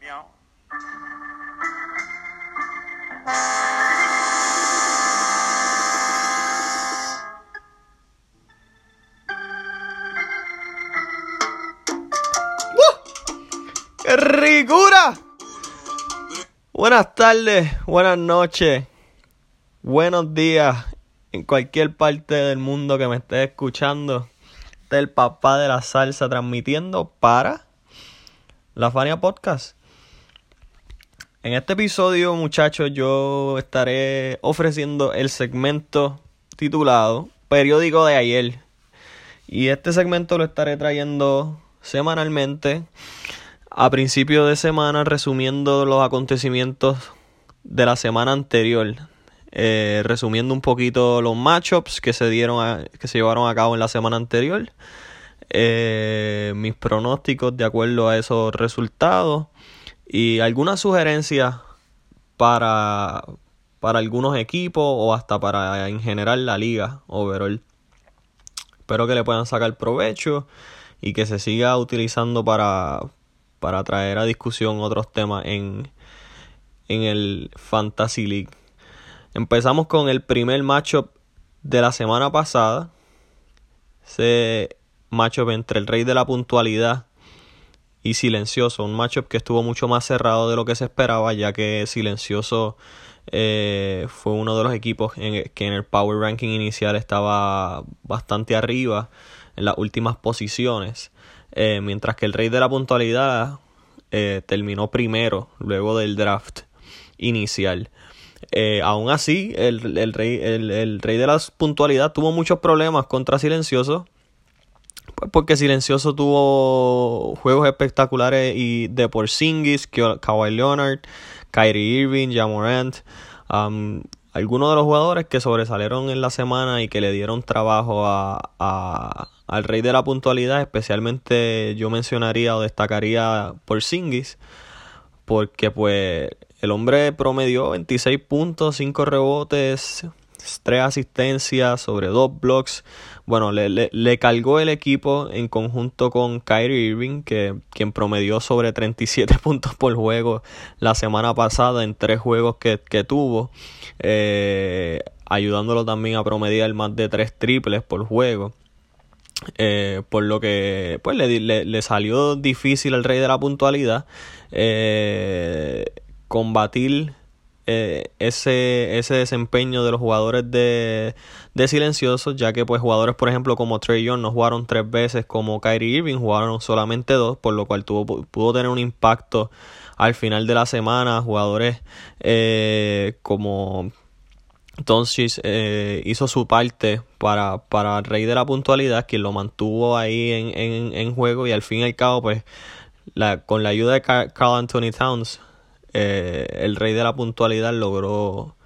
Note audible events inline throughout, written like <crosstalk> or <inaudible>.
Miau. ¡Qué ricura! Buenas tardes, buenas noches, buenos días en cualquier parte del mundo que me esté escuchando. Este es el papá de la salsa transmitiendo para la Fania Podcast. En este episodio, muchachos, yo estaré ofreciendo el segmento titulado Periódico de ayer. Y este segmento lo estaré trayendo semanalmente a principio de semana resumiendo los acontecimientos de la semana anterior. Eh, resumiendo un poquito los matchups que se dieron a- que se llevaron a cabo en la semana anterior. Eh, mis pronósticos de acuerdo a esos resultados. Y algunas sugerencias para, para algunos equipos o hasta para en general la liga overall. Espero que le puedan sacar provecho y que se siga utilizando para, para traer a discusión otros temas en, en el Fantasy League. Empezamos con el primer matchup de la semana pasada. Ese matchup entre el rey de la puntualidad y Silencioso. Un matchup que estuvo mucho más cerrado de lo que se esperaba, ya que Silencioso eh, fue uno de los equipos en, que en el Power Ranking inicial estaba bastante arriba en las últimas posiciones. Eh, mientras que el rey de la puntualidad eh, terminó primero luego del draft inicial. Aún así, el, el rey, el, el rey de la puntualidad tuvo muchos problemas contra Silencioso. Pues porque Silencioso tuvo juegos espectaculares y de Porzingis, Ka- Kawhi Leonard, Kyrie Irving, Jamorant, um, algunos de los jugadores que sobresalieron en la semana y que le dieron trabajo a, a- al rey de la puntualidad, especialmente yo mencionaría o destacaría Porzingis, porque pues el hombre promedió 26 puntos, 5 rebotes, 3 asistencias sobre 2 blocks. Bueno, le, le, le cargó el equipo en conjunto con Kyrie Irving, que, quien promedió sobre 37 <laughs> puntos por juego la semana pasada en tres juegos que, que tuvo, eh, ayudándolo también a promediar más de 3 triples por juego. Eh, por lo que pues le, le, le salió difícil al rey de la puntualidad eh, combatir eh, ese, ese desempeño de los jugadores de, de silenciosos, ya que pues jugadores por ejemplo como Trey Young no jugaron tres veces como Kyrie Irving, jugaron solamente dos, por lo cual tuvo, pudo tener un impacto al final de la semana, jugadores eh, como entonces eh, hizo su parte para, para el rey de la puntualidad, quien lo mantuvo ahí en, en, en juego y al fin y al cabo, pues la, con la ayuda de Ca- Carl Anthony Towns, eh, el rey de la puntualidad logró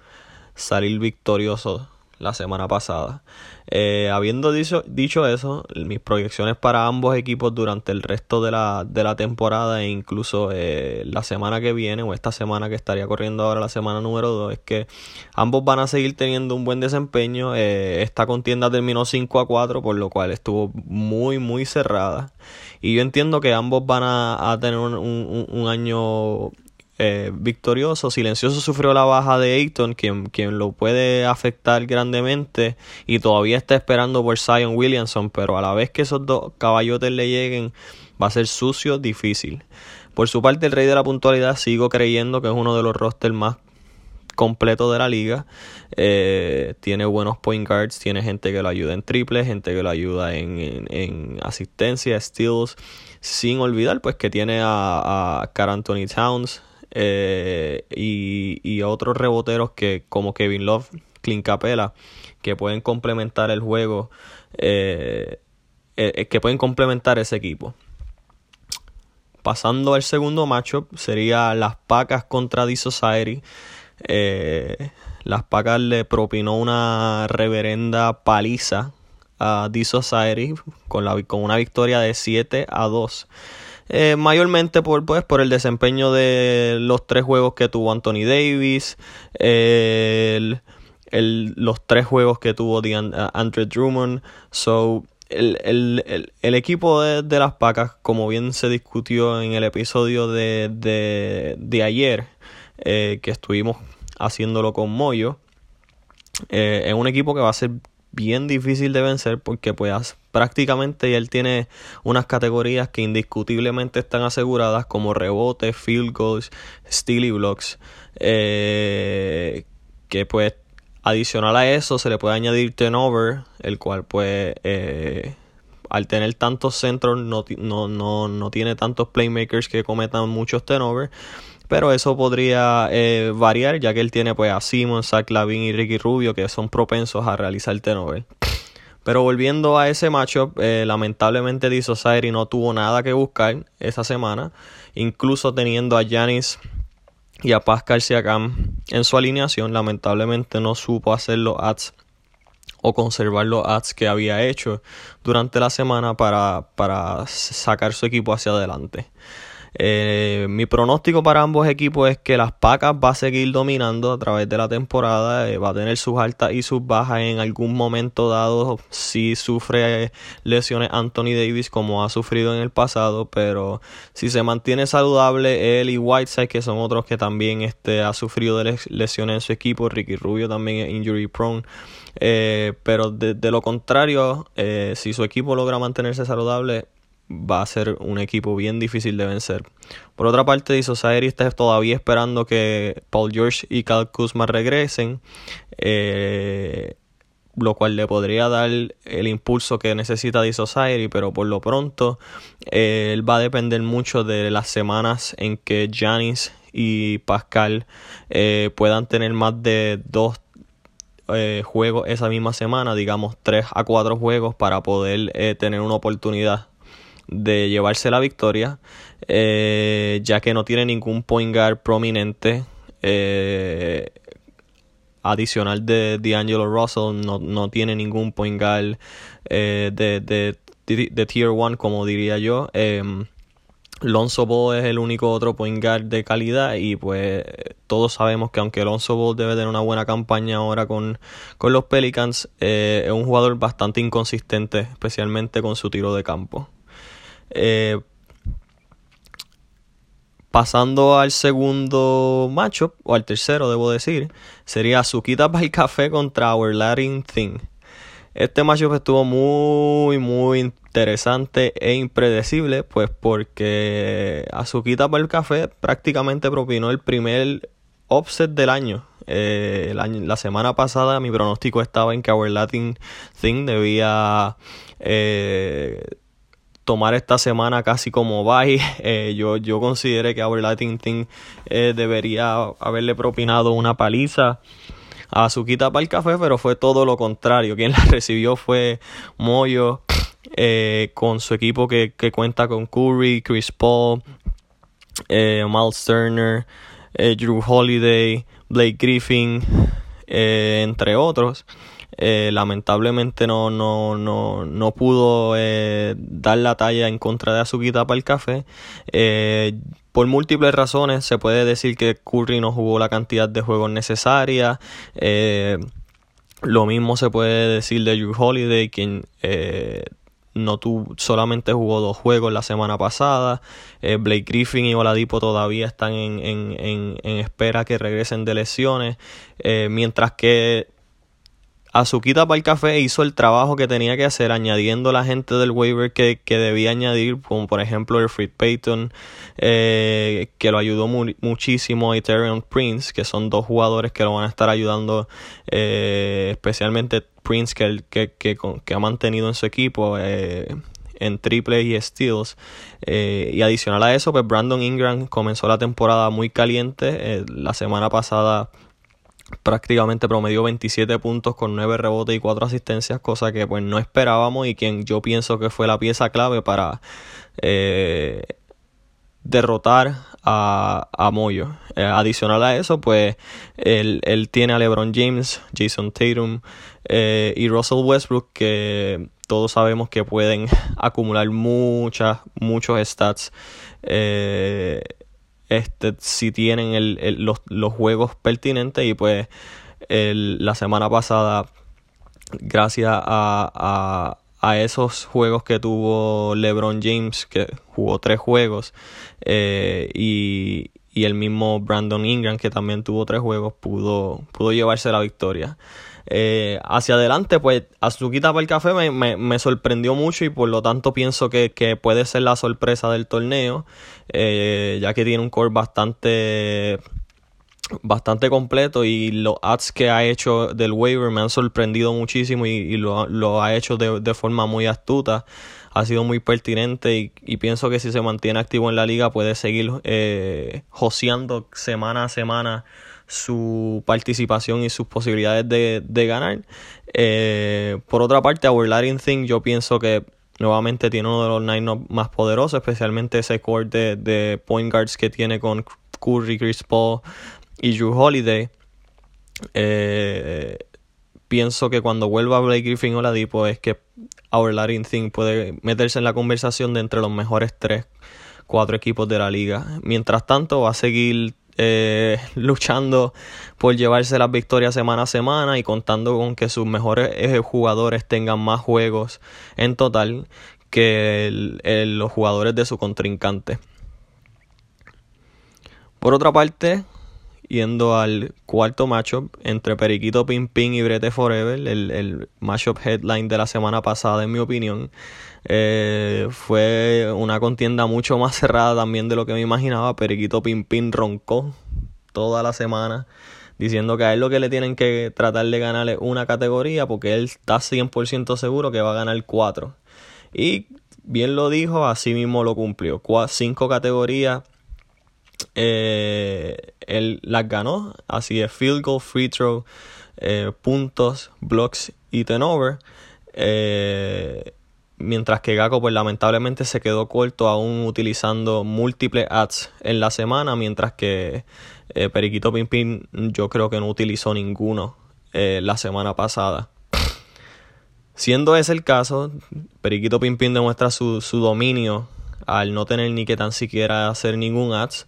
salir victorioso la semana pasada. Eh, habiendo dicho, dicho eso, mis proyecciones para ambos equipos durante el resto de la, de la temporada e incluso eh, la semana que viene o esta semana que estaría corriendo ahora la semana número 2 es que ambos van a seguir teniendo un buen desempeño. Eh, esta contienda terminó 5 a 4 por lo cual estuvo muy muy cerrada y yo entiendo que ambos van a, a tener un, un, un año eh, victorioso. Silencioso sufrió la baja de Ayton, quien, quien lo puede afectar grandemente y todavía está esperando por Zion Williamson, pero a la vez que esos dos caballotes le lleguen va a ser sucio, difícil. Por su parte, el rey de la puntualidad sigo creyendo que es uno de los rosters más completos de la liga. Eh, tiene buenos point guards, tiene gente que lo ayuda en triple, gente que lo ayuda en, en, en asistencia, steals, sin olvidar pues que tiene a, a Carl Anthony Towns, eh, y, y otros reboteros que como Kevin Love, Clint Capela, que pueden complementar el juego, eh, eh, que pueden complementar ese equipo. Pasando al segundo matchup, sería las Pacas contra The Society. Las Pacas le propinó una reverenda paliza a The Society con, la, con una victoria de 7 a 2. Eh, mayormente por, pues, por el desempeño de los tres juegos que tuvo Anthony Davis, el, el, los tres juegos que tuvo de Andrew Drummond. So, el, equipo de, las Pacas, como bien se discutió en el episodio de, de, ayer, eh, que estuvimos haciéndolo con Moyo, eh, es un equipo que va a ser bien difícil de vencer porque pues prácticamente él tiene unas categorías que indiscutiblemente están aseguradas como rebotes, field goals, steal y blocks eh, que pues adicional a eso se le puede añadir turnover el cual pues eh, al tener tantos centros no, no, no, no tiene tantos playmakers que cometan muchos turnovers pero eso podría eh, variar ya que él tiene pues a Simon, Zach Lavin y Ricky Rubio que son propensos a realizar T-Nobel. Pero volviendo a ese matchup, eh, lamentablemente D. No tuvo nada que buscar esa semana, incluso teniendo a Janis y a Pascal Siakam en su alineación, lamentablemente no supo hacer los ads o conservar los ads que había hecho durante la semana para, para sacar su equipo hacia adelante. Eh, mi pronóstico para ambos equipos es que las Pacas va a seguir dominando a través de la temporada, eh, va a tener sus altas y sus bajas en algún momento dado si sufre lesiones Anthony Davis como ha sufrido en el pasado, pero si se mantiene saludable él y Whiteside que son otros que también este, ha sufrido de lesiones en su equipo, Ricky Rubio también es injury prone, eh, pero de, de, lo contrario, si su equipo logra mantenerse saludable, va a ser un equipo bien difícil de vencer. Por otra parte, Isosari está todavía esperando que Paul George y Cal Kuzma regresen, eh, lo cual le podría dar el impulso que necesita Isosari, pero por lo pronto eh, él va a depender mucho de las semanas en que Janis y Pascal eh, puedan tener más de dos juegos esa misma semana, digamos 3 a 4 juegos para poder tener una oportunidad de llevarse la victoria, eh, ya que no tiene ningún point guard prominente. Eh, adicional de D'Angelo Russell, no, no, tiene ningún point guard eh, de, de, Tier 1, como diría yo. Em, Lonzo Ball es el único otro point guard de calidad y pues todos sabemos que aunque Lonzo Ball debe tener una buena campaña ahora con, con los Pelicans, es un jugador bastante inconsistente, especialmente con su tiro de campo. Eh, pasando al segundo matchup, o al tercero debo decir, sería Azukita para el café contra Our Latin Thing. Este matchup estuvo muy, muy interesante e impredecible, pues porque Azukita para el café prácticamente propinó el primer offset del año. Eh, la semana pasada mi pronóstico estaba en que Our Latin Thing debía eh, tomar esta semana casi como bye. <laughs> Eh, yo, yo consideré que Our Latin Team eh, debería haberle propinado una paliza a Suquita para el café, pero fue todo lo contrario. Quien la <laughs> recibió fue Moyo, eh, con su equipo que, que, cuenta con Curry, Chris Paul, Miles Turner, Drew Holiday, Blake Griffin, entre otros. Eh, lamentablemente no, no, no, no pudo eh, dar la talla en contra de Azuquita para el café. Eh, por múltiples razones se puede decir que Curry no jugó la cantidad de juegos necesaria. lo mismo se puede decir de Drew Holiday, quien no tuvo, solamente jugó dos juegos la semana pasada. Blake Griffin y Oladipo todavía están en, en, en, en espera que regresen de lesiones. mientras que Azuquita para el café hizo el trabajo que tenía que hacer, añadiendo la gente del waiver que, que debía añadir, como por ejemplo el Fred Payton, eh, que lo ayudó muchísimo, y Ethereum Prince, que son dos jugadores que lo van a estar ayudando, eh, especialmente Prince, que, que, que, ha mantenido en su equipo. Eh, en triple y steals. y adicional a eso, pues Brandon Ingram comenzó la temporada muy caliente. la semana pasada prácticamente promedió 27 puntos con 9 rebotes y 4 asistencias, cosa que pues no esperábamos y quien yo pienso que fue la pieza clave para eh, derrotar a, a Moyo. Eh, adicional a eso, pues él, él, tiene a LeBron James, Jason Tatum eh, y Russell Westbrook que todos sabemos que pueden <laughs> acumular muchas, muchos stats este, si tienen el, los, los, juegos pertinentes y pues la semana pasada gracias a, a esos juegos que tuvo LeBron James, que jugó tres juegos, eh, y, y, el mismo Brandon Ingram, que también tuvo tres juegos, pudo, pudo llevarse la victoria. Eh, hacia adelante, pues Azuquita para el café me, me, me, sorprendió mucho y por lo tanto pienso que, que puede ser la sorpresa del torneo, eh, ya que tiene un core bastante bastante completo y los ads que ha hecho del waiver me han sorprendido muchísimo y, lo, lo, ha hecho de, de, forma muy astuta ha sido muy pertinente y, y, pienso que si se mantiene activo en la liga puede seguir eh, joseando semana a semana su participación y sus posibilidades de, de ganar eh, por otra parte Our Latin Thing yo pienso que nuevamente tiene uno de los nine más poderosos especialmente ese core de, de point guards que tiene con Curry, Chris Paul, y Drew Holiday. Eh, pienso que cuando vuelva Blake Griffin o la Dipo es que Our Latin Thing puede meterse en la conversación de entre los mejores 3, 4 equipos de la liga. Mientras tanto va a seguir eh, <laughs> luchando por llevarse las victorias semana a semana y contando con que sus mejores eh, jugadores tengan más juegos en total que los jugadores de su contrincante. Por otra parte, yendo al cuarto matchup entre Periquito Pin y Brete Forever, el, el matchup headline de la semana pasada, en mi opinión. Eh, fue una contienda mucho más cerrada también de lo que me imaginaba. Periquito Pin roncó toda la semana diciendo que a él lo que le tienen que tratar de ganar es una categoría porque él está 100% seguro que va a ganar cuatro. Y bien lo dijo, así mismo lo cumplió. cinco categorías eh, él las ganó. Así es, field goal, free throw, eh, puntos, blocks y turnover. Eh, mientras que Gaco pues lamentablemente se quedó corto aún utilizando múltiples ads en la semana, mientras que eh, Periquito Pimpin yo creo que no utilizó ninguno la semana pasada. Siendo ese el caso, Periquito Pimpin demuestra su, su dominio al no tener ni que tan siquiera hacer ningún ads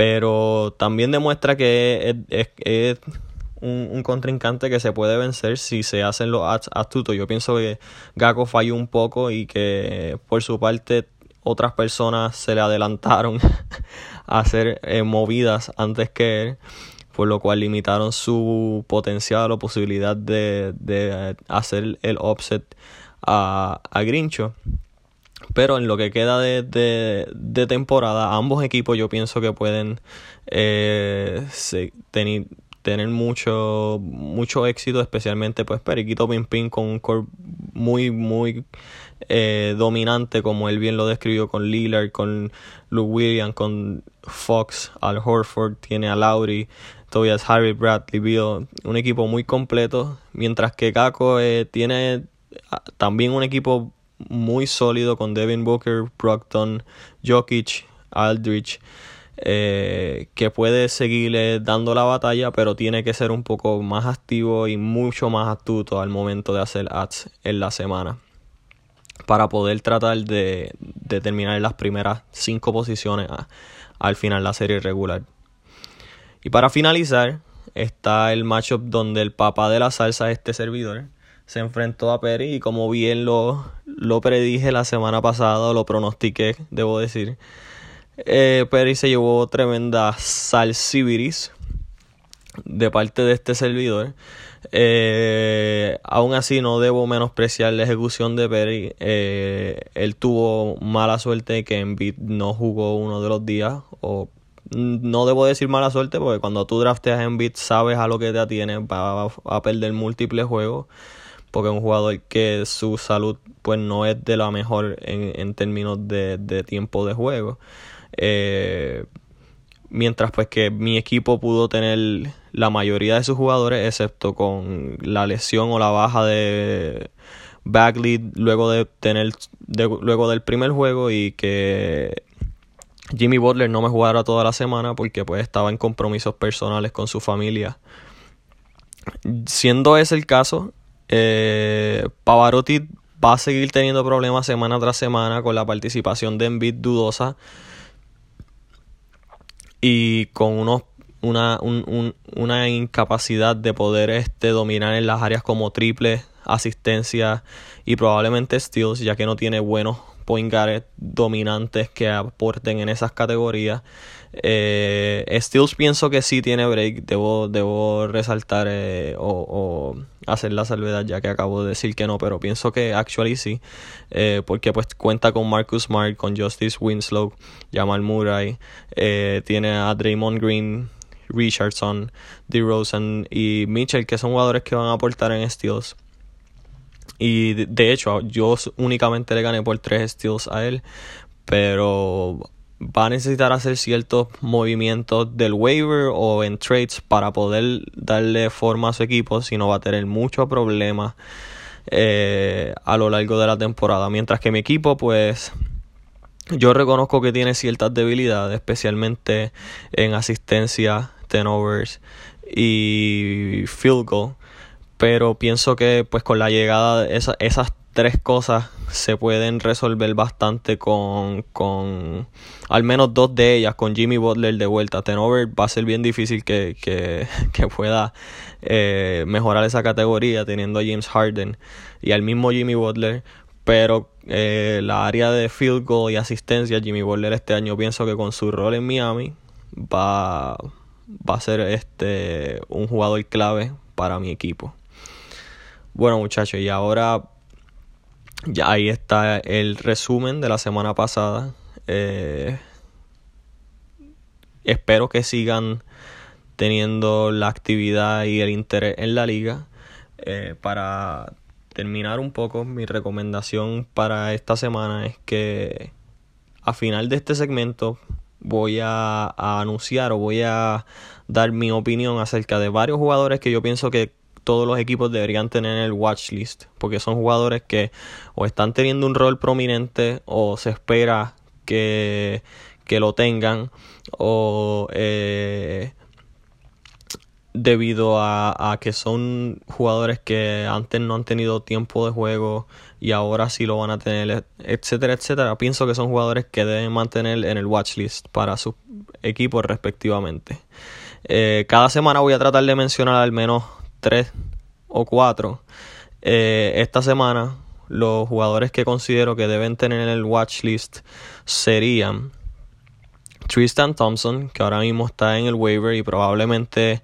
pero también demuestra que es, es, es un, un, contrincante que se puede vencer si se hacen los astutos. Yo pienso que Gako falló un poco y que por su parte otras personas se le adelantaron <laughs> a hacer eh, movidas antes que él, por lo cual limitaron su potencial o posibilidad de, de hacer el offset a, a Grincho. Pero en lo que queda de, de, temporada, ambos equipos yo pienso que pueden eh, tener, mucho, mucho éxito, especialmente pues Periquito Pimpin con un core muy, muy eh, dominante, como él bien lo describió con Lillard, con Luke Williams, con Fox, Al Horford, tiene a Lowry, Tobias Harry, Bradley Beal, un equipo muy completo, mientras que Kako eh, tiene ah, también un equipo muy sólido con Devin Booker, Brockton, Jokic, Aldrich, eh, que puede seguirle dando la batalla, pero tiene que ser un poco más activo y mucho más astuto al momento de hacer ads en la semana para poder tratar de, de terminar las primeras cinco posiciones al final de la serie regular. Y para finalizar, está el matchup donde el papá de la salsa, este servidor, se enfrentó a Perry y como bien lo, lo predije la semana pasada, lo pronostiqué, debo decir, eh, Perry se llevó tremenda salsibiris de parte de este servidor. Eh, aún así no debo menospreciar la ejecución de Perry. Eh, él tuvo mala suerte que Embiid no jugó uno de los días. O no debo decir mala suerte porque cuando tú drafteas a Embiid sabes a lo que te atienes. Va a perder múltiples juegos porque es un jugador que su salud pues no es de la mejor en, en términos de, de, tiempo de juego. Eh, mientras pues que mi equipo pudo tener la mayoría de sus jugadores, excepto con la lesión o la baja de Bagley luego de tener luego del primer juego y que Jimmy Butler no me jugara toda la semana porque pues estaba en compromisos personales con su familia. Siendo ese el caso, eh, Pavarotti va a seguir teniendo problemas semana tras semana con la participación de Embiid dudosa y con unos, una, un, un, una incapacidad de poder este, dominar en las áreas como triple asistencia y probablemente steals, ya que no tiene buenos point guards dominantes que aporten en esas categorías. Eh, pienso que sí tiene break. Debo, debo resaltar eh, o, hacer la salvedad ya que acabo de decir que no, pero pienso que actually sí. Eh, porque pues cuenta con Marcus Smart, con Justice Winslow, Jamal Murray, eh, tiene a Draymond Green, Richardson, DeRozan y Mitchell, que son jugadores que van a aportar en Steals. Y de, hecho, yo únicamente le gané por tres steals a él. Pero va a necesitar hacer ciertos movimientos del waiver o en trades para poder darle forma a su equipo, si no va a tener muchos problemas eh, a lo largo de la temporada. Mientras que mi equipo, pues yo reconozco que tiene ciertas debilidades, especialmente en asistencia, turnovers y field goal. Pero pienso que pues con la llegada de esas tres cosas se pueden resolver bastante con, con al menos dos de ellas, con Jimmy Butler de vuelta. Tenover va a ser bien difícil que, que, <laughs> que pueda eh, mejorar esa categoría teniendo a James Harden y al mismo Jimmy Butler. Pero eh, la área de field goal y asistencia, Jimmy Butler este año pienso que con su rol en Miami va, va a ser este un jugador clave para mi equipo. Bueno muchachos, y ahora ya ahí está el resumen de la semana pasada. Eh, espero que sigan teniendo la actividad y el interés en la liga. Eh, para terminar un poco, mi recomendación para esta semana es que a final de este segmento voy a, a anunciar o voy a dar mi opinión acerca de varios jugadores que yo pienso que todos los equipos deberían tener en el watch list, porque son jugadores que o están teniendo un rol prominente o se espera que, que lo tengan o eh, debido a, a, que son jugadores que antes no han tenido tiempo de juego y ahora sí lo van a tener, etcétera, etcétera. Pienso que son jugadores que deben mantener en el watch list para sus equipos respectivamente. Eh, cada semana voy a tratar de mencionar al menos tres o cuatro eh, esta semana los jugadores que considero que deben tener en el watch list serían Tristan Thompson, que ahora mismo está en el waiver y probablemente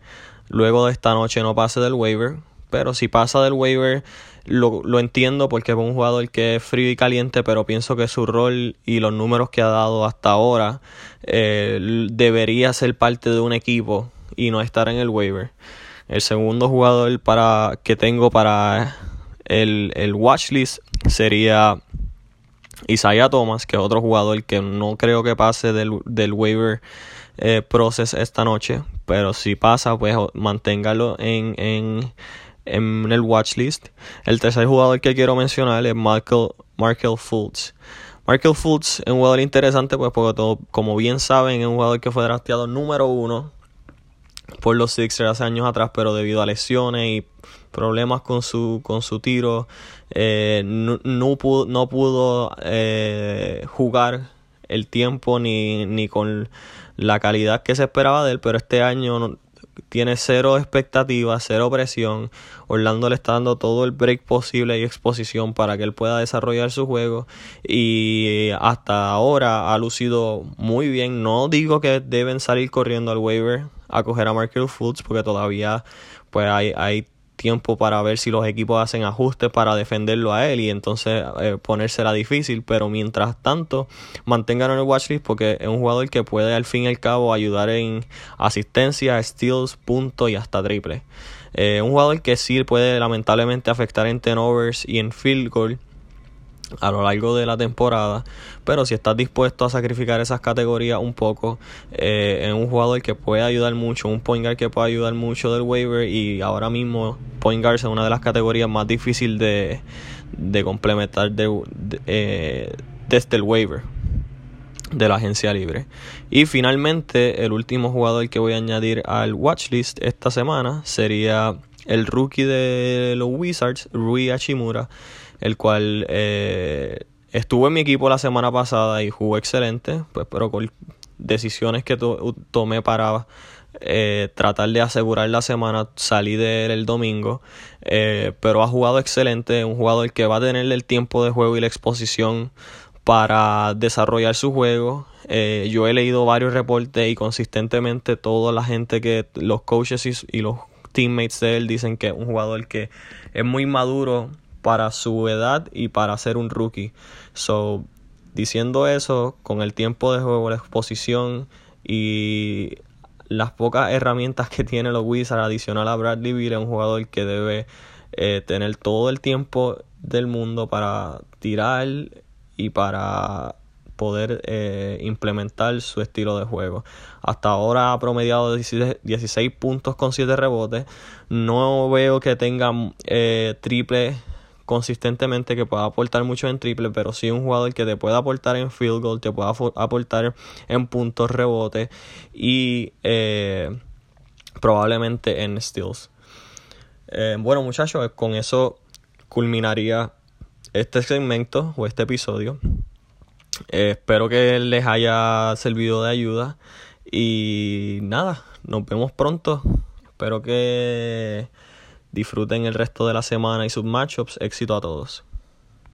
luego de esta noche no pase del waiver. Pero si pasa del waiver, lo, lo entiendo porque es un jugador que es frío y caliente, pero pienso que su rol y los números que ha dado hasta ahora eh, debería ser parte de un equipo y no estar en el waiver. El segundo jugador para, que tengo para el, el watchlist sería Isaiah Thomas, que es otro jugador que no creo que pase del, del waiver eh, process esta noche. Pero si pasa, pues manténgalo en, en, en el watchlist. El tercer jugador que quiero mencionar es Michael, Markel Fultz. Markel Fultz es un jugador interesante, pues porque todo, como bien saben, es un jugador que fue drafteado número uno por los Sixers años atrás, pero debido a lesiones y problemas con su, con su tiro, eh, no, pudo, no pudo eh, jugar el tiempo ni, ni con la calidad que se esperaba de él, pero este año tiene cero expectativas, cero presión. Orlando le está dando todo el break posible y exposición para que él pueda desarrollar su juego. Y hasta ahora ha lucido muy bien. No digo que deben salir corriendo al waiver a coger a Markel Fultz porque todavía pues hay, hay tiempo para ver si los equipos hacen ajustes para defenderlo a él y entonces eh, ponérsela difícil, pero mientras tanto manténganlo en el watchlist porque es un jugador que puede al fin y al cabo ayudar en asistencia, steals, puntos y hasta triple. Eh, un jugador que sí puede lamentablemente afectar en turnovers y en field goal a lo largo de la temporada. Pero si estás dispuesto a sacrificar esas categorías un poco, eh, en un jugador que puede ayudar mucho, un point guard que puede ayudar mucho del waiver y ahora mismo point guard es una de las categorías más difíciles de, de complementar eh, desde el waiver de la agencia libre. Y finalmente, el último jugador que voy a añadir al watchlist esta semana sería el rookie de los Wizards, Rui Hachimura el cual eh, estuvo en mi equipo la semana pasada y jugó excelente, pues pero con decisiones que tomé para eh, tratar de asegurar la semana, salí de él el domingo, eh, pero ha jugado excelente, un jugador que va a tener el tiempo de juego y la exposición para desarrollar su juego. Eh, yo he leído varios reportes y consistentemente toda la gente que los coaches y, y los teammates de él dicen que es un jugador que es muy maduro para su edad y para ser un rookie. So, diciendo eso, con el tiempo de juego, la exposición y las pocas herramientas que tiene los Wizards adicional a Bradley Beal es un jugador que debe eh, tener todo el tiempo del mundo para tirar y para poder eh, implementar su estilo de juego. Hasta ahora ha promediado 16, puntos con 7 rebotes. No veo que tenga eh, triple consistentemente que pueda aportar mucho en triple, pero sí un jugador que te pueda aportar en field goal, te pueda aportar en puntos rebote y eh, probablemente en steals. Eh, bueno muchachos, con eso culminaría este segmento o este episodio. Eh, espero que les haya servido de ayuda y nada, nos vemos pronto. Espero que Disfruten el resto de la semana y sus matchups. Éxito a todos.